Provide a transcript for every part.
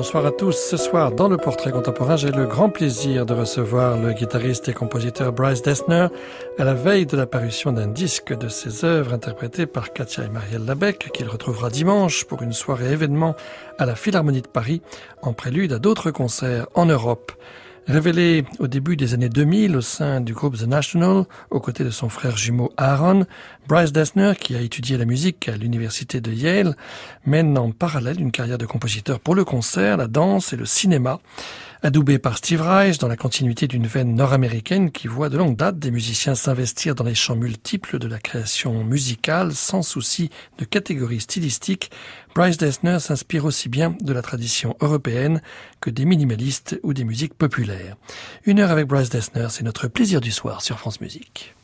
Bonsoir à tous. Ce soir, dans le portrait contemporain, j'ai le grand plaisir de recevoir le guitariste et compositeur Bryce Dessner à la veille de l'apparition d'un disque de ses œuvres interprétées par Katia et Marielle Labec, qu'il retrouvera dimanche pour une soirée événement à la Philharmonie de Paris, en prélude à d'autres concerts en Europe. Révélé au début des années 2000 au sein du groupe The National, aux côtés de son frère jumeau Aaron, Bryce Dessner, qui a étudié la musique à l'université de Yale, mène en parallèle une carrière de compositeur pour le concert, la danse et le cinéma adoubé par Steve Reich dans la continuité d'une veine nord-américaine qui voit de longue date des musiciens s'investir dans les champs multiples de la création musicale sans souci de catégorie stylistique, Bryce Dessner s'inspire aussi bien de la tradition européenne que des minimalistes ou des musiques populaires. Une heure avec Bryce Dessner, c'est notre plaisir du soir sur France Musique.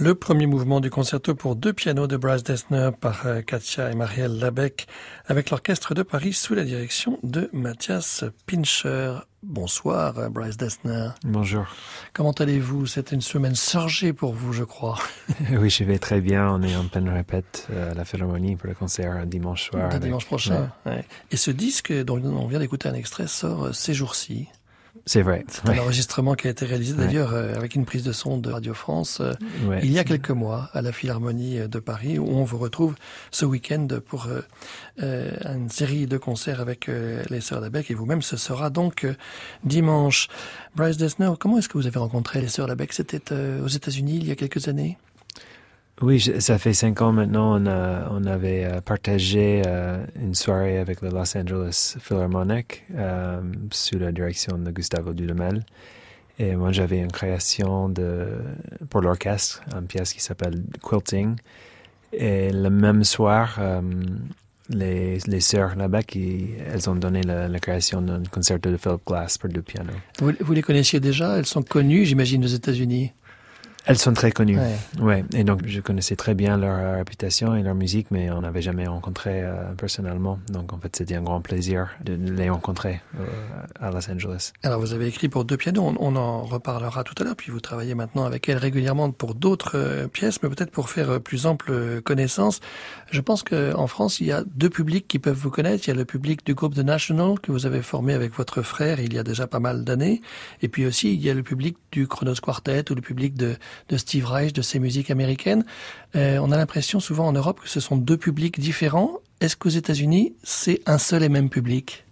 Le premier mouvement du concerto pour deux pianos de Bryce Dessner par euh, Katia et Marielle Labec avec l'orchestre de Paris sous la direction de Mathias Pincher. Bonsoir euh, Bryce Dessner. Bonjour. Comment allez-vous? C'était une semaine chargée pour vous, je crois. oui, je vais très bien. On est en pleine répète euh, à la Philharmonie pour le concert dimanche soir. Dimanche prochain. Ouais. Et ce disque dont on vient d'écouter un extrait sort ces jours-ci. C'est vrai. C'est un enregistrement qui a été réalisé d'ailleurs euh, avec une prise de son de Radio France euh, il y a quelques mois à la Philharmonie de Paris où on vous retrouve ce week-end pour euh, une série de concerts avec les Sœurs Labec et vous-même ce sera donc dimanche. Bryce Dessner, comment est-ce que vous avez rencontré les Sœurs Labec C'était aux États-Unis il y a quelques années? Oui, ça fait cinq ans maintenant. On, avait euh, partagé euh, une soirée avec le Los Angeles Philharmonic euh, sous la direction de Gustavo Dudamel. Et moi, j'avais une création de, pour l'orchestre, une pièce qui s'appelle Quilting. Et le même soir, les, les sœurs là-bas, elles ont donné la, création d'un concerto de Philip Glass pour deux pianos. Vous, vous les connaissiez déjà? Elles sont connues, j'imagine, aux États-Unis? Elles sont très connues. Ouais. Et donc, je connaissais très bien leur euh, réputation et leur musique, mais on n'avait jamais rencontré euh, personnellement. Donc, en fait, c'était un grand plaisir de les rencontrer euh, à Los Angeles. Alors, vous avez écrit pour deux pianos. On, en reparlera tout à l'heure. Puis, vous travaillez maintenant avec elles régulièrement pour d'autres pièces, mais peut-être pour faire plus ample connaissance. Je pense qu'en France, il y a deux publics qui peuvent vous connaître. Il y a le public du groupe The National que vous avez formé avec votre frère il y a déjà pas mal d'années. Et puis aussi, il y a le public du Chronos Quartet ou le public de de Steve Reich, de ses musiques américaines. Euh, on a l'impression souvent en Europe que ce sont deux publics différents. Est-ce qu'aux États-Unis, c'est un seul et même public?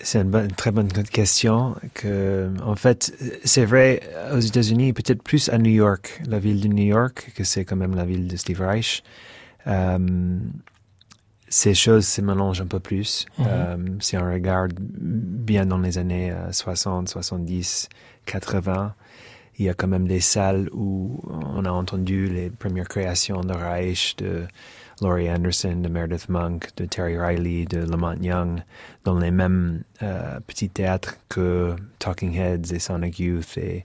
C'est une, très bonne question. Que, en fait, c'est vrai aux États-Unis, peut-être plus à New York, la ville de New York, que c'est quand même la ville de Steve Reich. Euh, ces choses se mélangent un peu plus. Mhm. Euh, si on regarde bien dans les années 60, 70, 80, il y a quand même des salles où on a entendu les premières créations de Reich, de Laurie Anderson, de Meredith Monk, de Terry Riley, de Lamont Young, dans les mêmes euh, petits théâtres que Talking Heads et Sonic Youth et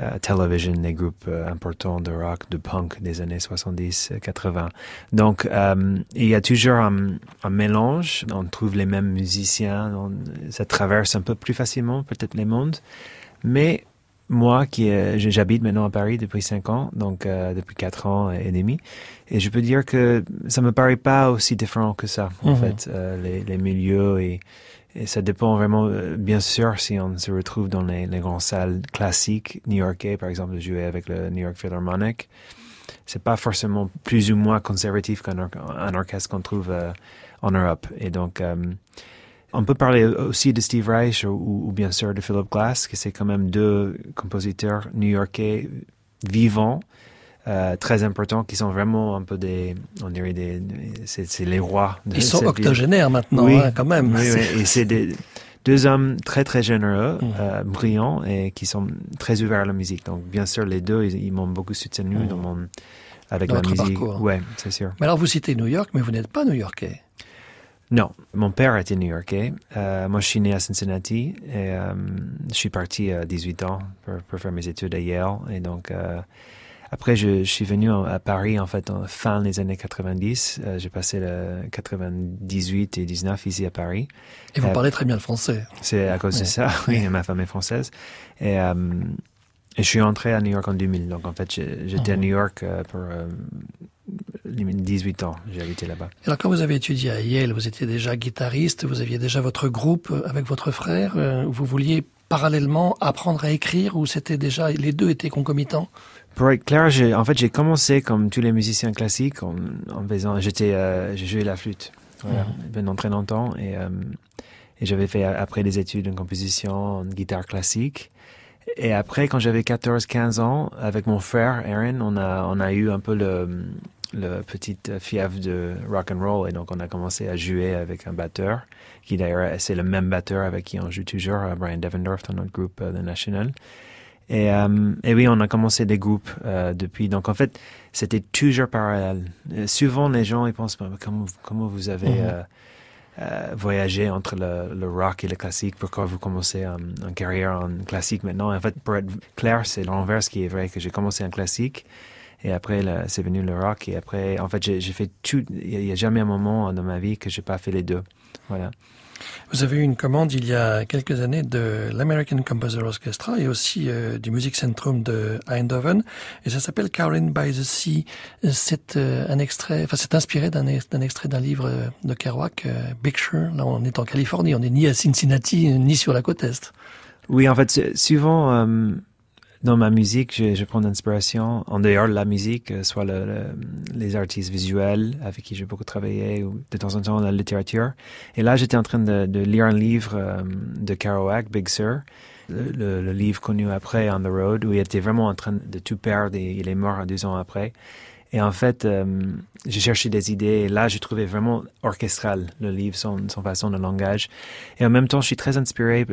euh, Television, des groupes euh, importants de rock, de punk des années 70-80. Donc, il y a toujours un, mélange. On trouve les mêmes musiciens. Ça traverse un peu plus facilement peut-être les mondes. Mais moi qui j'habite maintenant à Paris depuis cinq ans, donc euh, depuis quatre ans et demi, et je peux dire que ça me paraît pas aussi différent que ça en mhm. fait euh, les, les, milieux et, et, ça dépend vraiment euh, bien sûr si on se retrouve dans les, les grandes salles classiques new-yorkais par exemple jouer avec le New York Philharmonic, c'est pas forcément plus ou moins conservatif qu'un un orchestre qu'on trouve en Europe. Et donc on peut parler aussi de Steve Reich ou, bien sûr de Philip Glass, que c'est quand même deux compositeurs new-yorkais vivants, euh, très importants, qui sont vraiment un peu des, on dirait des, c'est les rois. De Ils sont octogénaires maintenant, hein, quand même. Oui, oui. et c'est des deux hommes très très généreux, mmh. euh, brillants et qui sont très ouverts à la musique. Donc bien sûr, les deux, ils, m'ont beaucoup soutenu mmh. dans mon avec musique. Parcours. Ouais, c'est sûr. Mais alors vous citez New York, mais vous n'êtes pas new-yorkais. Non, mon père était new-yorkais. Euh, moi, je suis né à Cincinnati et euh, je suis parti à 18 ans pour, faire mes études à Yale. Et donc, euh, après, je, suis venu à Paris, en fait, en fin des années 90. J'ai passé le 98 et 19 ici à Paris. Et vous parlez très bien le français. C'est à cause de ça, oui. Ma femme est française. Et, et, je suis entré à New York en 2000. Donc, en fait, j'étais à mhm. New York pour 18 ans, j'ai habité là-bas. Alors quand vous avez étudié à Yale, vous étiez déjà guitariste, vous aviez déjà votre groupe euh, avec votre frère, euh, vous vouliez parallèlement apprendre à écrire ou c'était déjà les deux étaient concomitants? Pour être clair, en fait j'ai commencé comme tous les musiciens classiques en, faisant, j'étais, euh, j'ai joué la flûte voilà, mhm. pendant très longtemps et, et j'avais fait après des études en composition, en guitare classique. Et après, quand j'avais 14-15 ans, avec mon frère Aaron, on a, on a eu un peu le, le petite fièvre de rock and roll et donc on a commencé à jouer avec un batteur qui d'ailleurs c'est le même batteur avec qui on joue toujours, euh, Brian Devendorf dans notre groupe euh, The National. Et, euh, et, oui, on a commencé des groupes depuis. Donc en fait, c'était toujours parallèle. souvent les gens ils pensent comment comment vous avez mhm. euh, voyager entre le, le, rock et le classique? Pourquoi vous commencez en, en, carrière en classique maintenant? En fait, pour être clair, c'est l'inverse qui est vrai, que j'ai commencé en classique. Et après, c'est venu le rock. Et après, en fait, j'ai fait tout. Il n'y a jamais un moment dans ma vie que j'ai pas fait les deux. Voilà. Vous avez eu une commande il y a quelques années de l'American Composer Orchestra et aussi euh, du Musikzentrum de Eindhoven et ça s'appelle Caroline by the Sea. C'est euh, un extrait, enfin c'est inspiré d'un extrait d'un livre de Kerouac, euh. Là, on est en Californie, on n'est ni à Cincinnati ni sur la côte est. Oui, en fait, souvent euh, dans ma musique, je, je prends l'inspiration en dehors de la musique, euh, soit le, le, les artistes visuels avec qui j'ai beaucoup travaillé, ou de temps en temps la littérature. Et là, j'étais en train de, de, lire un livre euh, de Kerouac, Big Sur, le, le, livre connu après On the Road, où il était vraiment en train de tout perdre et il est mort deux ans après. Et en fait, euh, j'ai cherché des idées et là, j'ai trouvé vraiment orchestral le livre, son, son, façon de langage. Et en même temps, je suis très inspiré.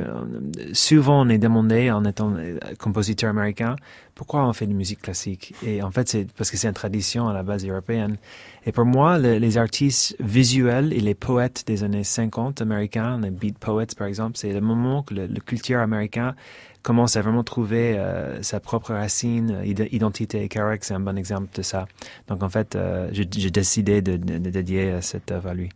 Souvent, on est demandé, en étant compositeur américain, pourquoi on fait de musique classique? Et en fait, c'est parce que c'est une tradition à la base européenne. Et pour moi, le, les artistes visuels et les poètes des années 50 américains, les beat poets par exemple, c'est le moment que le, le culture américain commence à vraiment trouver euh, sa propre racine, identité. Et Kerouac, c'est un bon exemple de ça. Donc, en fait, euh, j'ai décidé de, de, de dédier cette œuvre à lui.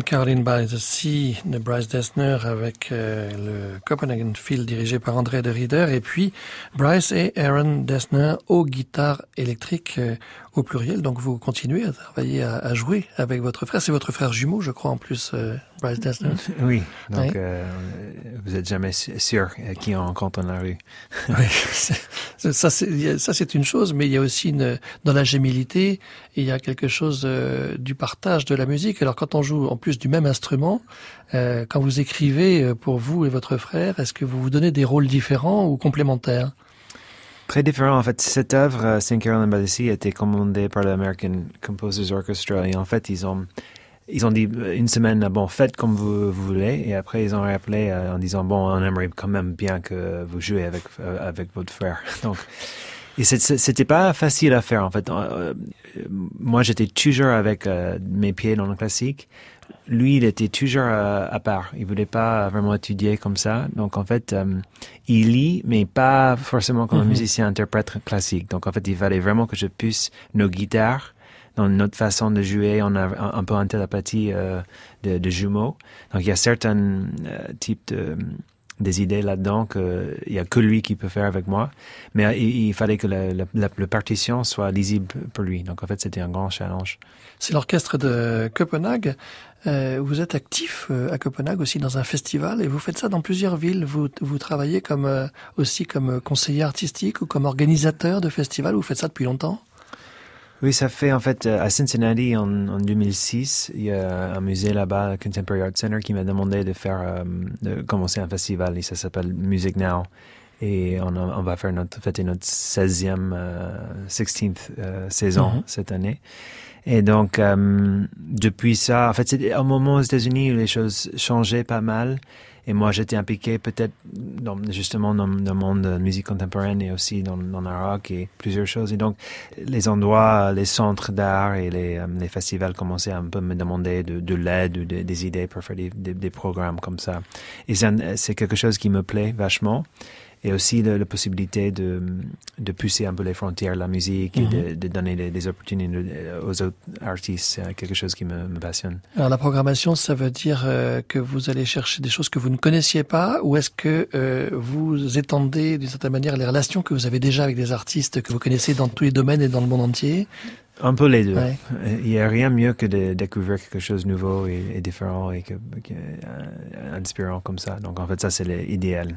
Caroline by the Sea de Bryce Dessner avec euh, le Copenhagen Field dirigé par André de Rieder. Et puis Bryce et Aaron Dessner aux guitares électriques euh, au pluriel. Donc vous continuez à travailler, à, à jouer avec votre frère. C'est votre frère jumeau, je crois, en plus, euh, Bryce Dessner. Oui, donc Oui. euh, vous êtes jamais sûr euh, qui on rencontre dans la rue. Oui, c'est ça c'est une chose, mais il y a aussi une, dans la gémilité, il y a quelque chose euh, du partage de la musique. Alors quand on joue en plus du même instrument, euh, quand vous écrivez euh, pour vous et votre frère, est-ce que vous vous donnez des rôles différents ou complémentaires? Très différent. En fait, cette œuvre, euh, St. Caroline by the a été commandée par l'American Composers Orchestra. Et en fait, ils ont, ils ont dit euh, une semaine, bon, faites comme vous, voulez. Et après, ils ont rappelé euh, en disant, bon, on aimerait quand même bien que vous jouez avec, avec votre frère. Donc, et c'était pas facile à faire, en fait. Moi, j'étais toujours avec mes pieds dans le classique. Lui, il était toujours euh, à part. Il voulait pas vraiment étudier comme ça. Donc, en fait, euh, il lit, mais pas forcément comme un Mhm. musicien interprète classique. Donc, en fait, il fallait vraiment que je puisse nos guitares dans notre façon de jouer, on a un, un peu en télépathie euh, de, de jumeaux. Donc, il y a certains euh, types de des idées là-dedans que il y a que lui qui peut faire avec moi. Mais euh, il, fallait que la, partition soit lisible pour lui. Donc, en fait, c'était un grand challenge. C'est l'orchestre de Copenhague. Euh, vous êtes actif euh, à Copenhague aussi dans un festival et vous faites ça dans plusieurs villes. Vous, vous travaillez comme aussi comme conseiller artistique ou comme organisateur de festivals. Vous faites ça depuis longtemps? Oui, ça fait en fait euh, à Cincinnati en, en 2006, il y a un musée là-bas, le Contemporary Art Center, qui m'a demandé de faire, euh, de commencer un festival et ça s'appelle Music Now. Et on, a- on va faire notre, fêter notre 16e, euh, 16th euh, saison Mhm. cette année. Et donc, euh, depuis ça, en fait, c'est un moment aux États-Unis où les choses changeaient pas mal. Et moi, j'étais impliqué peut-être dans, justement dans, dans le monde de musique contemporaine et aussi dans, dans le rock et plusieurs choses. Et donc, les endroits, les centres d'art et les, euh, les festivals commençaient à un peu me demander de, de l'aide ou de- des idées pour faire des, des, des programmes comme ça. Et c'est quelque chose qui me plaît vachement. Et aussi la possibilité de, de pousser un peu les frontières de la musique Mhm. et de, de donner des, des opportunités aux autres artistes. C'est quelque chose qui me, me passionne. Alors la programmation, ça veut dire euh, que vous allez chercher des choses que vous ne connaissiez pas, ou est-ce que euh, vous étendez d'une certaine manière les relations que vous avez déjà avec des artistes que vous connaissez dans tous les domaines et dans le monde entier? Un peu les deux. Ouais. Il n'y a rien mieux que de découvrir quelque chose de nouveau et, et différent et que, que, euh, inspirant comme ça. Donc en fait, ça c'est l'idéal.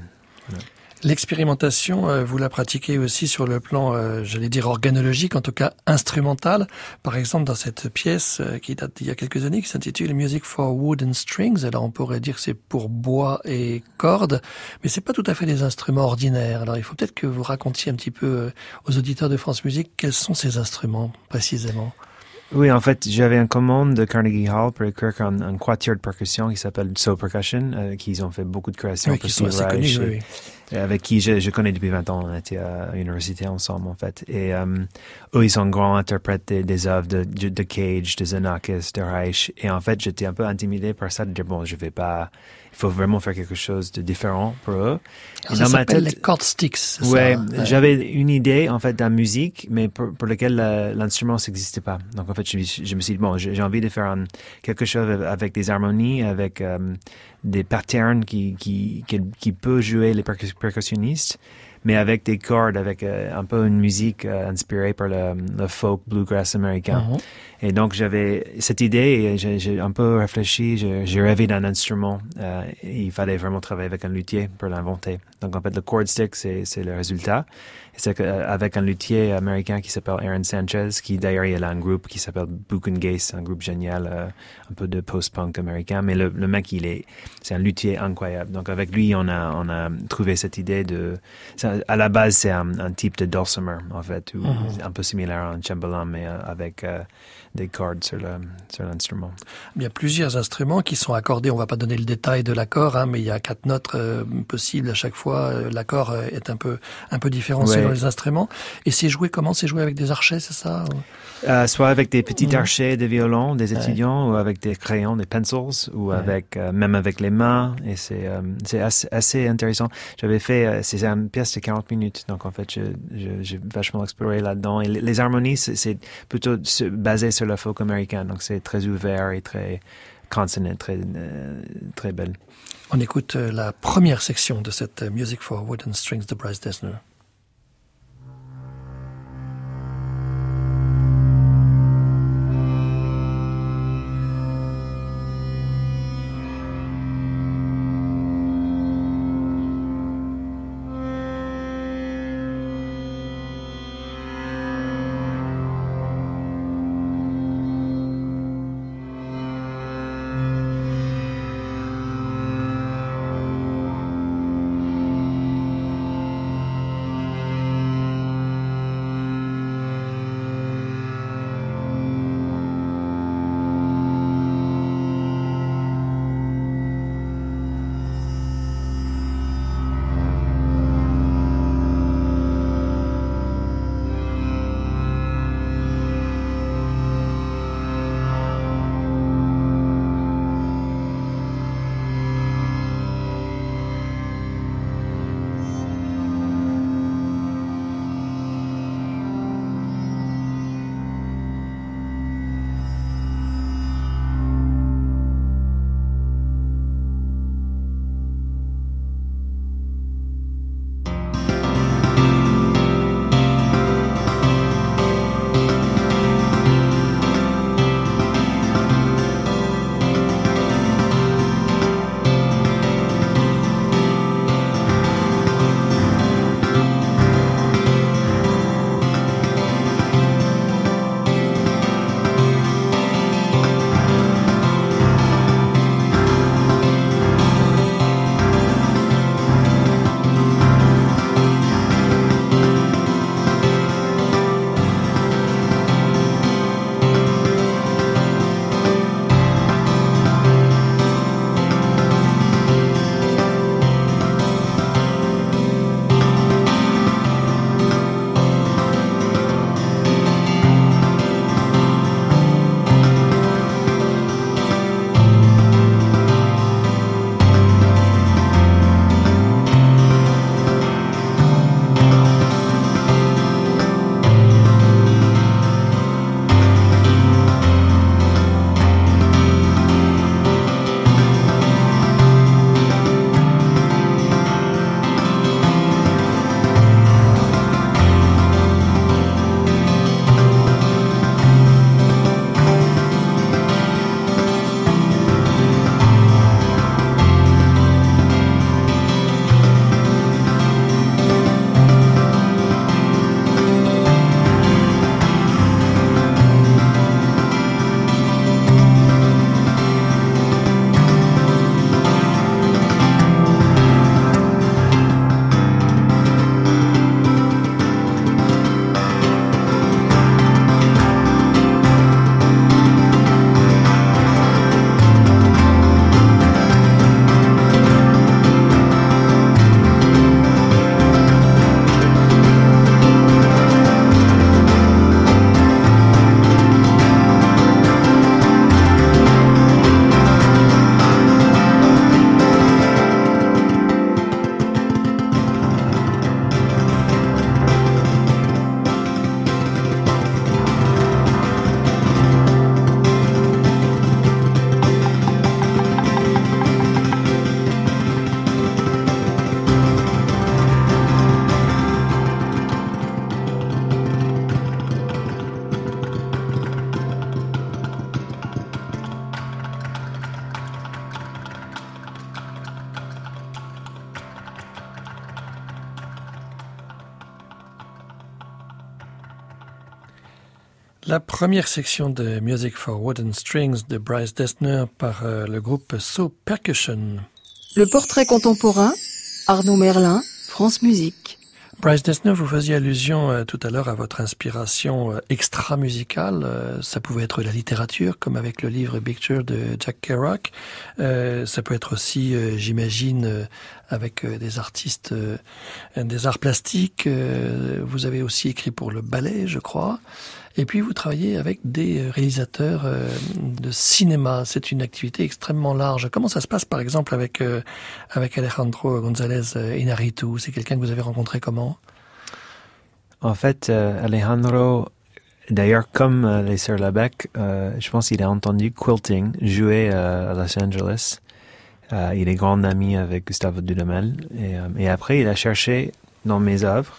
L'expérimentation, euh, vous la pratiquez aussi sur le plan, euh, j'allais dire organologique, en tout cas instrumental. Par exemple, dans cette pièce euh, qui date d'il y a quelques années, qui s'intitule Music for Wood and Strings. Alors, on pourrait dire que c'est pour bois et cordes, mais c'est pas tout à fait des instruments ordinaires. Alors, il faut peut-être que vous racontiez un petit peu aux auditeurs de France Musique quels sont ces instruments précisément? Oui, en fait, j'avais une commande de Carnegie Hall pour écrire un, un quatuor de percussion qui s'appelle So Percussion, euh, qui ont fait beaucoup de créations Oui, pour qui sont Steve assez Reich connus. et- oui, oui. et avec qui je, je connais depuis 20 ans. On était à l'université ensemble, en fait. Et euh, eux, ils sont grands interprètes des, des œuvres de Cage, de Xenakis, de Reich. Et en fait, j'étais un peu intimidé par ça, de dire, bon, je vais pas... Il faut vraiment faire quelque chose de différent pour eux. Et ça s'appelle les chord sticks. Ouais, j'avais une idée en fait la musique, mais pour, pour lequel euh, l'instrument n'existait pas. Donc en fait, je, je me suis dit bon, j'ai envie de faire un- quelque chose avec des harmonies, avec euh, des patterns qui qui, qui qui peut jouer les percus- percussionnistes, mais avec des cordes, avec euh, un peu une musique euh, inspirée par le, le folk bluegrass américain. Mhm. Et donc j'avais cette idée et j'ai un peu réfléchi, j'ai rêvé d'un instrument. Euh, il fallait vraiment travailler avec un luthier pour l'inventer. Donc en fait le chord stick c'est le résultat. C'est euh, avec un luthier américain qui s'appelle Aaron Sanchez, qui d'ailleurs il a un groupe qui s'appelle Gaze, un groupe génial, euh, un peu de post-punk américain. Mais le, le mec il est c'est un luthier incroyable. Donc avec lui on a on a trouvé cette idée de à la base c'est un, un type de dulcimer en fait, ou Mhm. un peu similaire à un cembalum mais euh, avec euh, des cordes sur l'instrument. Il y a plusieurs instruments qui sont accordés. On va pas donner le détail de l'accord, hein, mais il y a quatre notes euh, possibles à chaque fois. Euh, L'accord euh, est un peu un peu différent Ouais. selon les instruments. Et c'est joué comment? C'est joué avec des archets, c'est ça? Euh, soit avec des petits Mhm. archets de violon des Ouais. étudiants ou avec des crayons, des pencils ou Ouais. avec euh, même avec les mains et c'est c'est assez, assez intéressant. J'avais fait c'est une pièce de 40 minutes donc en fait j'ai vachement exploré là-dedans et les, les harmonies c'est- plutôt basé sur le folk américain donc c'est très ouvert et très consonant très, très belle. On écoute la première section de cette Music for Wooden Strings de Bryce Dessner. Première section de Music for Wooden Strings de Bryce Dessner par euh, le groupe So Percussion. Le portrait contemporain, Arnaud Merlin, France Musique. Bryce Dessner, vous faisiez allusion euh, tout à l'heure à votre inspiration euh, extra-musicale. ça pouvait être la littérature, comme avec le livre Picture de Jack Kerouac. ça peut être aussi, j'imagine, avec des artistes des arts plastiques. vous avez aussi écrit pour le ballet, je crois. Et puis vous travaillez avec des euh, réalisateurs euh, de cinéma. C'est une activité extrêmement large. Comment ça se passe par exemple avec euh, Alejandro González Inarritu? C'est quelqu'un que vous avez rencontré comment? En fait, Alejandro D'ailleurs, comme les sœurs Labec, je pense qu'il a entendu quilting jouer à Los Angeles. Il est grand ami avec Gustavo Dudamel. Et, et après, il a cherché dans mes œuvres.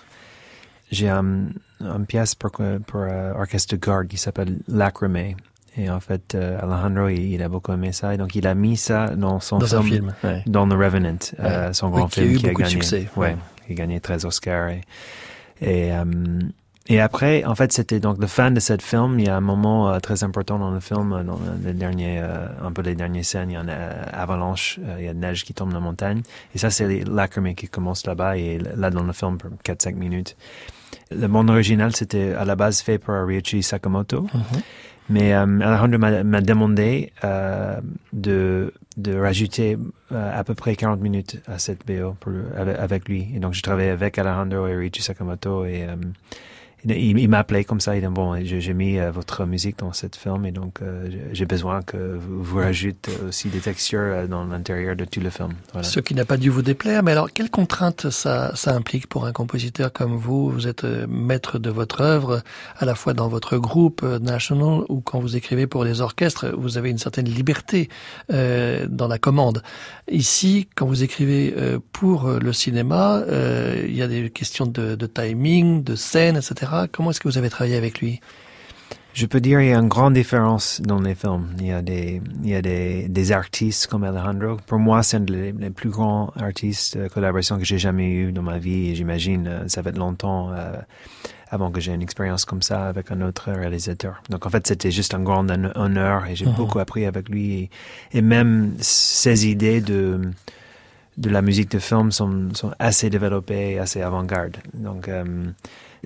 J'ai un, une pièce pour, pour euh, orchestre de garde qui s'appelle Lacrimé. Et en fait, euh, Alejandro, il, il a beaucoup aimé ça. Et donc, il a mis ça dans son Dans un film, film. ouais. dans The Revenant, euh, son Oui, grand qui a film eu qui a beaucoup de succès, Ouais, ouais. qui a gagné 13 Oscars. Et, et, euh, et après, en fait, c'était donc le fan de cette film. Il y a un moment euh, très important dans le film, euh, dans les derniers, euh, un peu les dernières scènes. Il y a une euh, avalanche, il y a de neige qui tombe dans la montagne. Et ça, c'est les qui commencent là-bas. Et là, dans le film, pour 4-5 minutes. Le monde original, c'était à la base fait par Ryuichi Sakamoto. Mhm. Mais euh, Alejandro m'a m'a demandé euh, de, de rajouter à peu près 40 minutes à cette BO pour le- avec, avec lui. Et donc, je travaillais avec Alejandro et Richie Sakamoto et euh, il, il m'a appelé comme ça. Il dit bon, j'ai mis euh, votre musique dans cette film et donc euh, j'ai- besoin que vous, vous rajoutez aussi des textures euh, dans l'intérieur de tout le film. Ce qui n'a pas dû vous déplaire, mais alors quelles contraintes ça, implique pour un compositeur comme vous? Vous êtes maître de votre œuvre, à la fois dans votre groupe National ou quand vous écrivez pour les orchestres, vous avez une certaine liberté dans la commande. Ici, quand vous écrivez pour le cinéma, il y a des questions de timing, de scène, etc. Comment est-ce que vous avez travaillé avec lui? Je peux dire il y a une grande différence dans les films. Il y a des, il y a des, des artistes comme Alejandro. Pour moi, c'est un des des plus grands artistes de collaboration que j'ai jamais eu dans ma vie. J'imagine, euh, ça va être longtemps euh, avant que j'ai une expérience comme ça avec un autre réalisateur. Donc, en fait, c'était juste un grand hon- honneur et j'ai Mhm. beaucoup appris avec lui. Et, et même ses idées de, de la musique de film sont, sont assez développées, assez avant-garde. Donc, euh,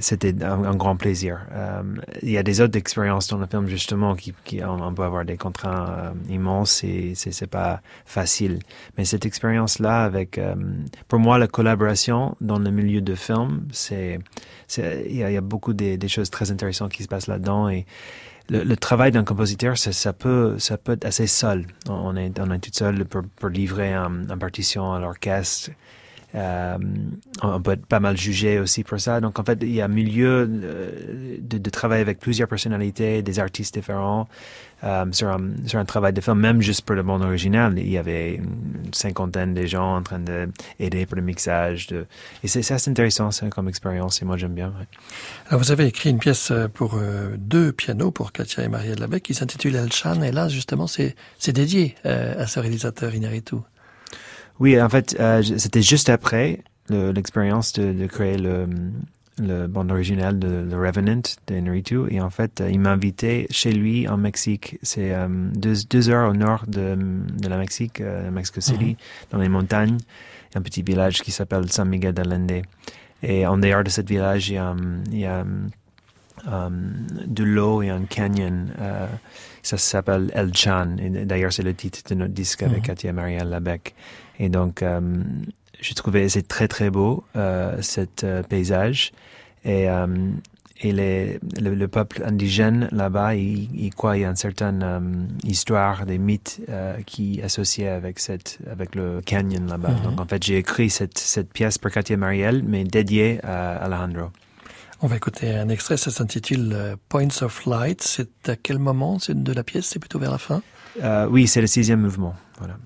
c'était un, grand plaisir. Euh, il y a des autres expériences dans le film justement qui, qui on, peut avoir des contraintes euh, immenses et c'est pas facile. Mais cette expérience-là avec, euh, pour moi, la collaboration dans le milieu de film, c'est, il y a, beaucoup des, choses très intéressantes qui se passent là-dedans et le, le travail d'un compositeur, ça, ça peut, ça peut être assez seul. On est, on est tout seul pour, pour livrer un, un partition à l'orchestre. Euh, on peut être pas mal jugé aussi pour ça. Donc, en fait, il y a un milieu euh, de, travail avec plusieurs personnalités, des artistes différents, euh, sur, un, travail de film, même juste pour le monde original. Il y avait une cinquantaine de gens en train d'aider pour le mixage. De... Et c'est assez intéressant ça, comme expérience, et moi, j'aime bien. Alors, vous avez écrit une pièce pour deux pianos pour Katia et Maria de Labec qui s'intitule El Chan et là justement c'est dédié à ce réalisateur Inaritu. Oui, en fait, euh, c'était juste après le- l'expérience de, de créer le, le bande original de The Revenant de Inarritu. Et en fait, euh, il m'a invité chez lui en Mexique. C'est euh, deux, deux heures au nord de, de la Mexique, euh, Mexico City, dans les montagnes. Il y a un petit village qui s'appelle San Miguel de Allende. Et en dehors de ce village, il y a, il y a um, de l'eau et un canyon. euh, ça s'appelle El Chan. D'ailleurs, c'est le titre de notre disque avec Mhm. Katia Maria Labec. Et donc, euh, j'ai trouvé c'est très très beau euh, cet euh, paysage et et les, le, le peuple indigène là-bas, il, il croit il y a une certaine euh, histoire, des mythes euh, qui associés avec cette avec le canyon là-bas. Mhm. Donc en fait, j'ai écrit cette cette pièce pour Katia Marielle, mais dédiée à Alejandro. On va écouter un extrait, ça s'intitule Points of Light. C'est à quel moment? C'est de la pièce? C'est plutôt vers la fin? Euh, oui, c'est le sixième mouvement. Voilà.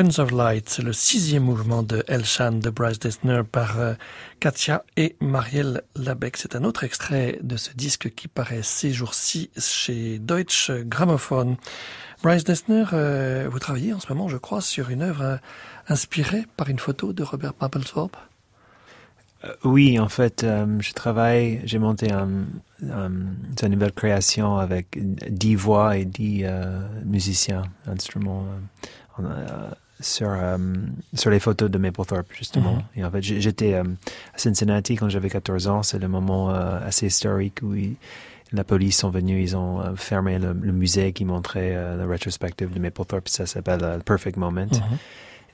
Points of Light, c'est le sixième mouvement de Elshan de Bryce Dessner par euh, Katia et Marielle Labec. C'est un autre extrait de ce disque qui paraît ces jours-ci chez Deutsche Grammophon. Bryce Dessner, euh, vous travaillez en ce moment, je crois, sur une œuvre euh, inspirée par une photo de Robert Mapplethorpe? oui, en fait, je travaille, j'ai monté un, une nouvelle création avec dix voix et dix musiciens, instruments sur, euh, sur les photos de Maplethorpe, justement. Mhm. Et en fait, j'étais euh, à Cincinnati quand j'avais 14 ans. C'est le moment assez historique où la police sont venus, ils ont fermé le, musée qui montrait la rétrospective de Maplethorpe. Ça s'appelle The Perfect Moment. Mhm.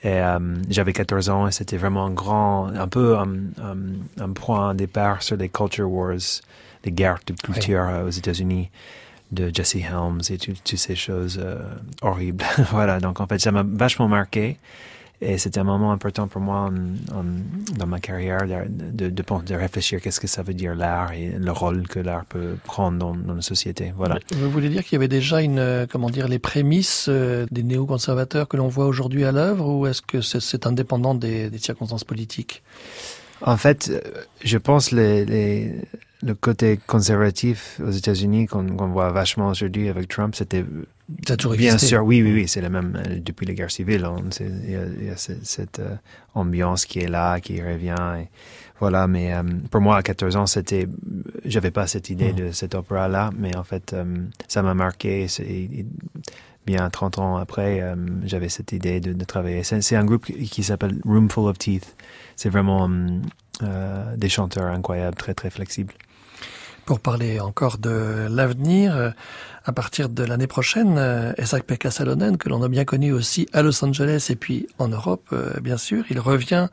Et j'avais 14 ans et c'était vraiment un grand, un peu un point de départ sur les culture wars, les guerres de culture aux États-Unis de Jesse Helms et toutes ces choses euh, horribles. voilà, donc en fait, ça m'a vachement marqué. Et c'était un moment important pour moi dans ma carrière de, de, de, réfléchir qu'est-ce que ça veut dire l'art et le rôle que l'art peut prendre dans, la société. Voilà. Vous voulez dire qu'il y avait déjà une, euh, comment dire, les prémices euh, des néoconservateurs que l'on voit aujourd'hui à l'œuvre ou est-ce que c'est indépendant des circonstances politiques? En fait, je pense les, les le côté conservatif aux États-Unis qu'on voit vachement aujourd'hui avec Trump, c'était bien sûr, oui, oui, oui, c'est la même euh, depuis les guerres civiles. Il y, a, cette, euh, ambiance qui est là, qui revient. Et, voilà, mais euh, pour moi, à 14 ans, c'était, j'avais pas cette idée mm. de cet opéra-là, mais en fait, ça m'a marqué. Bien 30 ans après, j'avais cette idée de, travailler. C'est un groupe qui s'appelle Roomful of Teeth. C'est vraiment des chanteurs incroyables, très très flexibles. Pour parler encore de l'avenir, euh, à partir de l'année prochaine, euh, Isaac-Pekka Salonen, que l'on a bien connu aussi à Los Angeles et puis en Europe, euh, bien sûr, il revient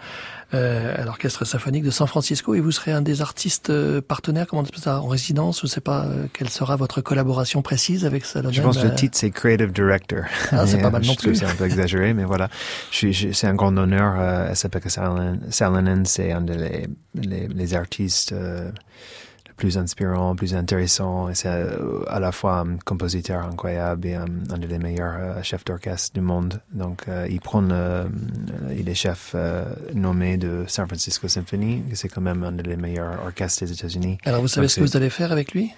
à l'Orchestre symphonique de San Francisco et vous serez un des artistes partenaires, comment on ça, en résidence. Je ne sais pas quelle sera votre collaboration précise avec Salonen. Je pense que le titre c'est Creative Director. Ah, c'est pas mal non plus. C'est un peu exagéré, mais voilà. C'est un grand honneur. Euh, Isaac-Pekka Salonen, c'est un des les, les, artistes plus inspirant, plus intéressant. Et c'est euh, à la fois un compositeur incroyable et un, des meilleurs euh, chefs d'orchestre du monde. Donc, euh, il prend, il est chef nommé de San Francisco Symphony, c'est quand même un des meilleurs orchestres des États-Unis. Alors, vous savez ce que vous allez faire avec lui?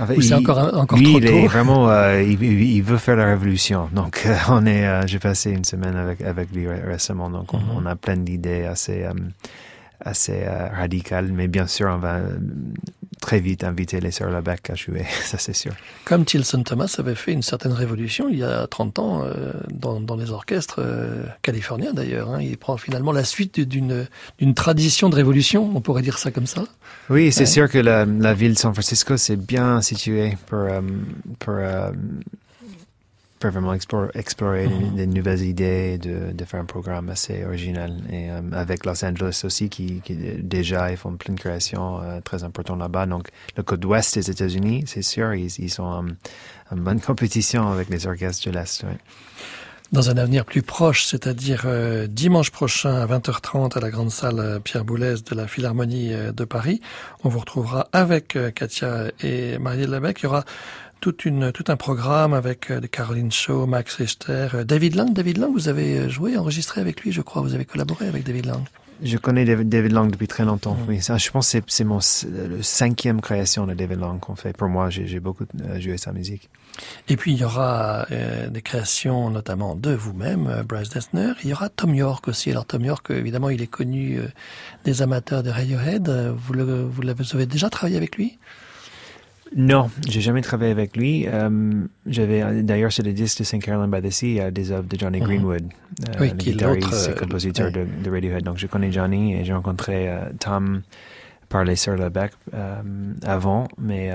En fait, c'est encore, encore lui, trop il est vraiment, il, il, veut faire la révolution. Donc, on est, j'ai passé une semaine avec avec lui récemment. Donc, on, mm-hmm. on a plein d'idées assez assez euh, radical, mais bien sûr, on va euh, très vite inviter les sœurs Labec à jouer, ça c'est sûr. Comme Tilson Thomas avait fait une certaine révolution il y a 30 ans euh, dans, dans, les orchestres californiens d'ailleurs. Hein. Il prend finalement la suite d'une tradition de révolution, on pourrait dire ça comme ça. Oui, c'est sûr que la, la, ville de San Francisco c'est bien situé pour, pour peut vraiment explorer, mm-hmm. des nouvelles idées, de, de, faire un programme assez original. Et euh, avec Los Angeles aussi, qui, qui, déjà ils font plein de créations euh, très importantes là-bas. Donc le côte ouest des États-Unis, c'est sûr, ils, ils sont en, en, bonne compétition avec les orchestres de l'Est. Ouais. Dans un avenir plus proche, c'est-à-dire euh, dimanche prochain à 20h30 à la grande salle Pierre Boulez de la Philharmonie de Paris, on vous retrouvera avec Katia et Marielle Labec. Il y aura toute une, tout un programme avec euh, Caroline Shaw, Max Richter, euh, David Lang. David Lang, vous avez euh, joué, enregistré avec lui, je crois. Vous avez collaboré avec David Lang. Je connais David Lang depuis très longtemps. Mm. Oui, ça, je pense que c'est mon le cinquième création de David Lang qu'on fait. Pour moi, j'ai beaucoup joué sa musique. Et puis il y aura des créations notamment de vous-même, Bryce Dessner. Il y aura Tom York aussi. Alors Tom York, évidemment, il est connu des amateurs de Radiohead. Vous, le, vous avez déjà travaillé avec lui? Non, j'ai jamais travaillé avec lui. Euh, j'avais d'ailleurs sur le disque de St. Caroline by the Sea, il y a des œuvres de Johnny mhm. Greenwood, euh, oui, le qui guitariste et compositeur de, de, Radiohead. Donc je connais Johnny et j'ai rencontré euh, Tom parler sur le bec avant, mais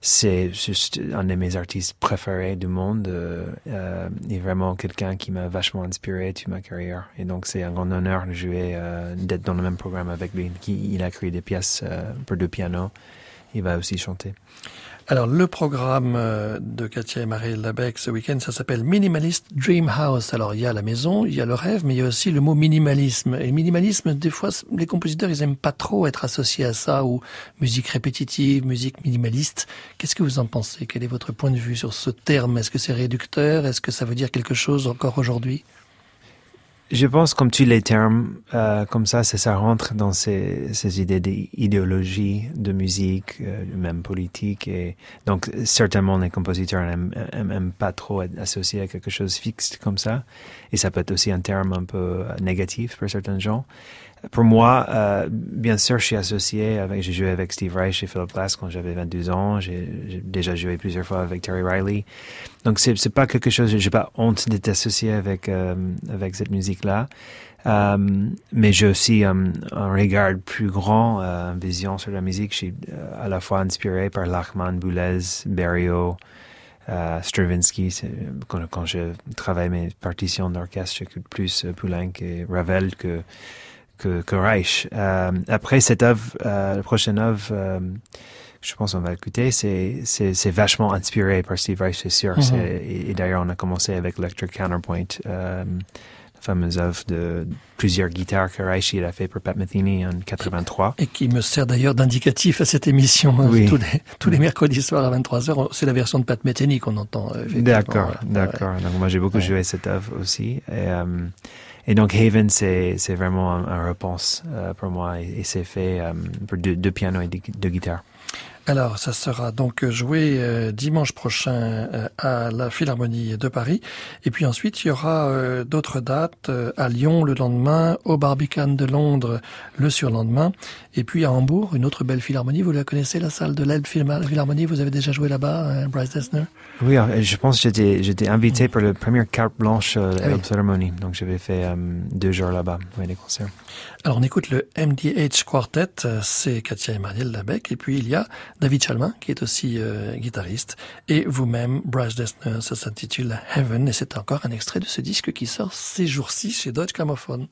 c'est juste un de mes artistes préférés du monde. Euh, il est vraiment quelqu'un qui m'a vachement inspiré toute ma carrière. Et donc, c'est un grand honneur de jouer, d'être dans le même programme avec lui. il a créé des pièces pour deux pianos il va aussi chanter. Alors, le programme euh, de Katia et Marie Labec ce week-end, ça s'appelle Minimalist Dream House. Alors, il y a la maison, il y a le rêve, mais il y a aussi le mot minimalisme. Et minimalisme, des fois, les compositeurs, ils aiment pas trop être associés à ça, ou musique répétitive, musique minimaliste. Qu'est-ce que vous en pensez? Quel est votre point de vue sur ce terme? Est-ce que c'est réducteur? Est-ce que ça veut dire quelque chose encore aujourd'hui? Je pense, comme tous les termes, euh, comme ça, ça, rentre dans ces, ces idées d'idéologie, de musique, euh, même politique. Et donc, certainement, les compositeurs n'aiment pas trop être associés à quelque chose fixe comme ça. Et ça peut être aussi un terme un peu négatif pour certains gens. Pour moi, euh, bien sûr, je suis associé avec, j'ai joué avec Steve Reich et Philip Glass quand j'avais 22 ans. J'ai déjà joué plusieurs fois avec Terry Riley. Donc, c'est, c'est pas quelque chose, j'ai pas honte d'être associé avec, euh, avec cette musique-là. Euh, mais j'ai aussi un regard plus grand, une vision sur la musique. Je suis à la fois inspiré par Lachman, Boulez, Berio, Stravinsky. Quand, quand, je travaille mes partitions d'orchestre, j'écoute plus Poulenc et Ravel que que, que Reich. Euh, après cette œuvre, euh, la prochaine œuvre, euh, je pense qu'on va écouter, c'est, vachement inspiré par Steve Reich, c'est sûr. Mm-hmm. et, et, d'ailleurs, on a commencé avec Electric Counterpoint, euh, la fameuse œuvre de plusieurs guitares que Reich il a fait pour Pat Metheny en 83. Et qui me sert d'ailleurs d'indicatif à cette émission euh, oui. tous, les, tous les mercredis soirs à 23h. C'est la version de Pat Metheny qu'on entend. D'accord, d'accord. Donc moi j'ai beaucoup ouais. joué cette œuvre aussi. Et, et donc Haven, c'est vraiment un, un réponse euh, pour moi et, c'est fait euh, pour deux, deux pianos et deux, deux guitares. Alors, ça sera donc joué euh, dimanche prochain euh, à la Philharmonie de Paris. Et puis ensuite, il y aura euh, d'autres dates à Lyon le lendemain, au Barbican de Londres le surlendemain. Et puis à Hambourg, une autre belle philharmonie. Vous la connaissez, la salle de l'Elbe Philharmonie Vous avez déjà joué là-bas, hein, Bryce Dessner? Oui, je pense que j'étais, invité pour la première carte blanche de ah oui. Philharmonie. Donc j'avais fait deux jours là-bas, ouais, des concerts. Alors on écoute le MDH Quartet, c'est Katia et Marielle Labec. Et puis il y a David Chalmin, qui est aussi euh, guitariste, et vous-même, Bryce Dessner, ça s'intitule Heaven, et c'est encore un extrait de ce disque qui sort ces jours-ci chez Deutsche Grammophon.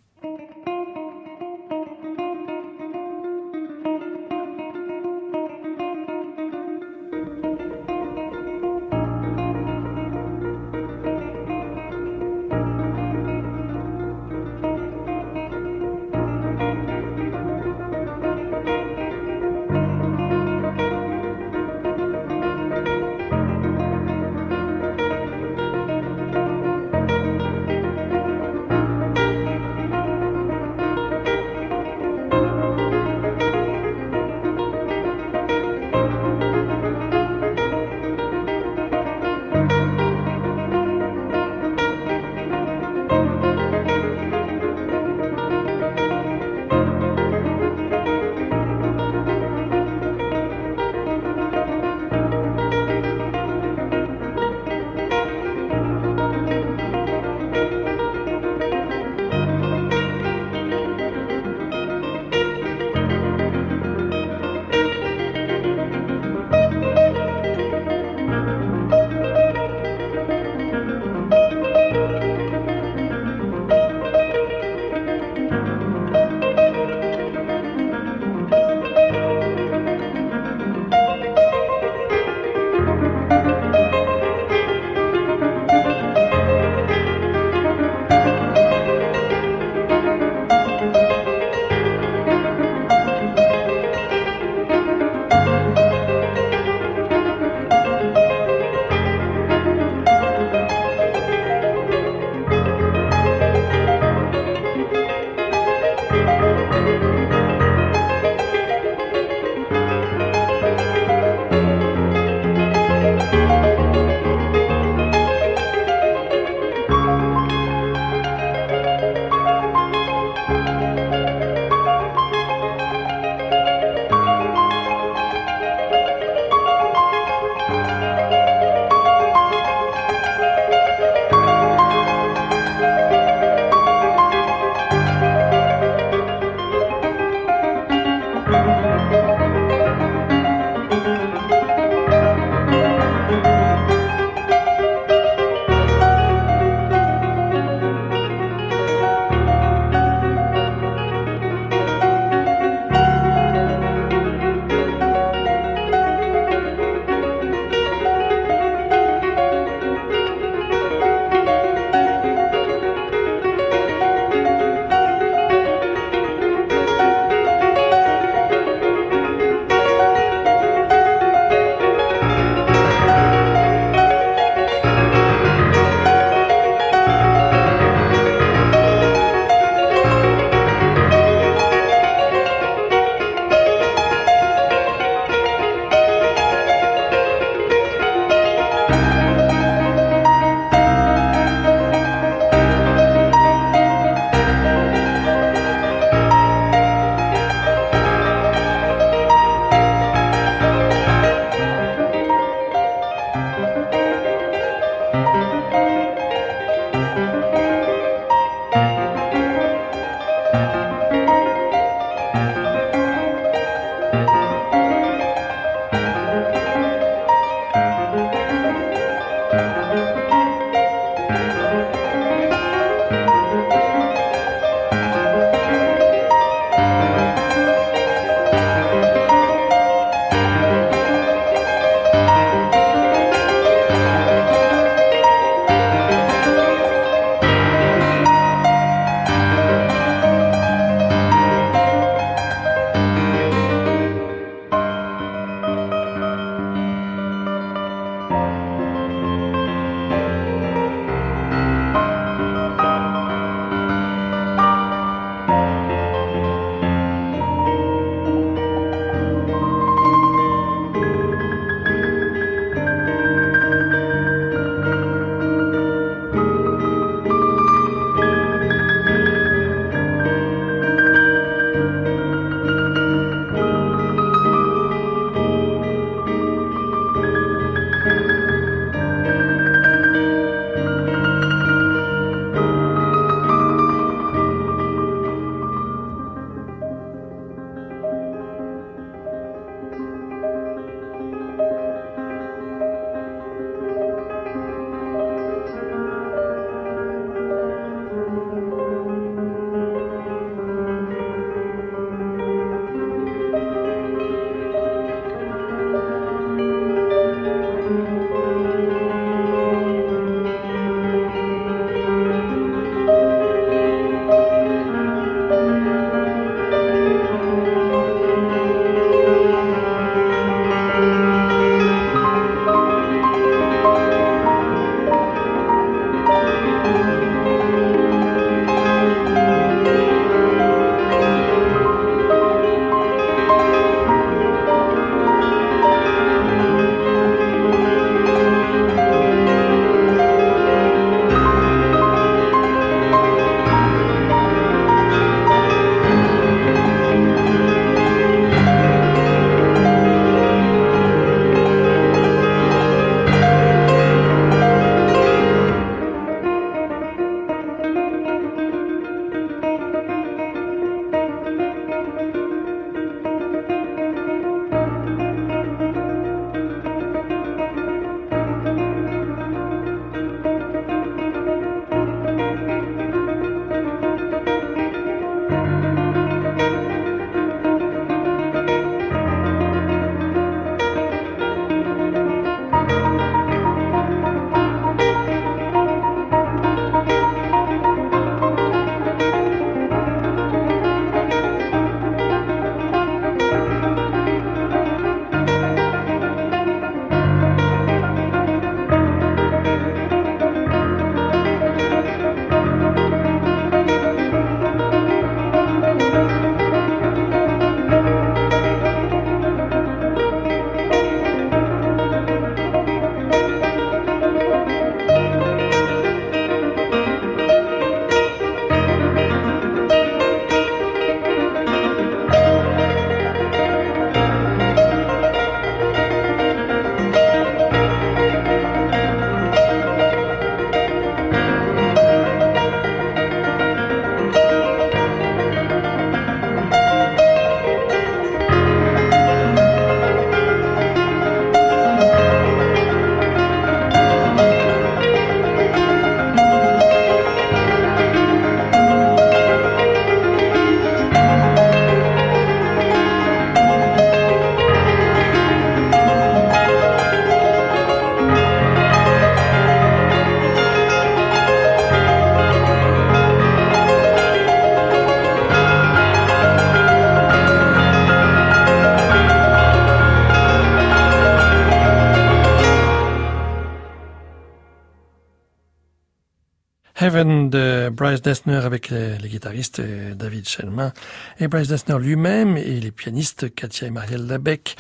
Heaven de Bryce Dessner avec les, guitaristes David Shellman et Bryce Dessner lui-même et les pianistes Katia et Marielle Labec.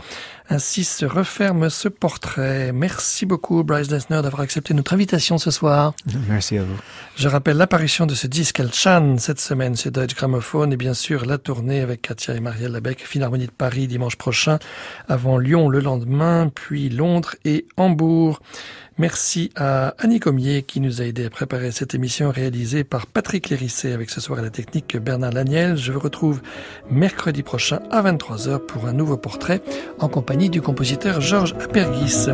Ainsi se referme ce portrait. Merci beaucoup Bryce Dessner d'avoir accepté notre invitation ce soir. Merci à vous. Je rappelle l'apparition de ce disque El Chan cette semaine chez Deutsche Grammophon et bien sûr la tournée avec Katia et Marielle Labec, Philharmonie de Paris dimanche prochain, avant Lyon le lendemain, puis Londres et Hambourg. Merci à Annie Comier qui nous a aidé à préparer cette émission réalisée par Patrick Lérissé avec ce soir à la technique Bernard Laniel. Je vous retrouve mercredi prochain à 23h pour un nouveau portrait en compagnie du compositeur Georges Apergis.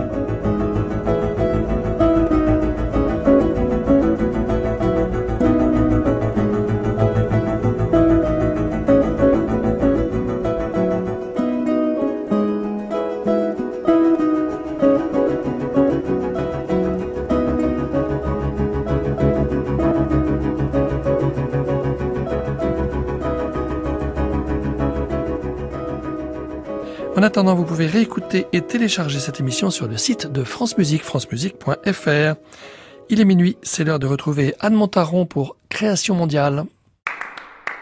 En attendant, vous pouvez réécouter et télécharger cette émission sur le site de France Musique, francemusique.fr. Il est minuit, c'est l'heure de retrouver Anne Montaron pour Création mondiale.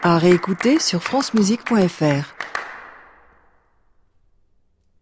À réécouter sur francemusique.fr.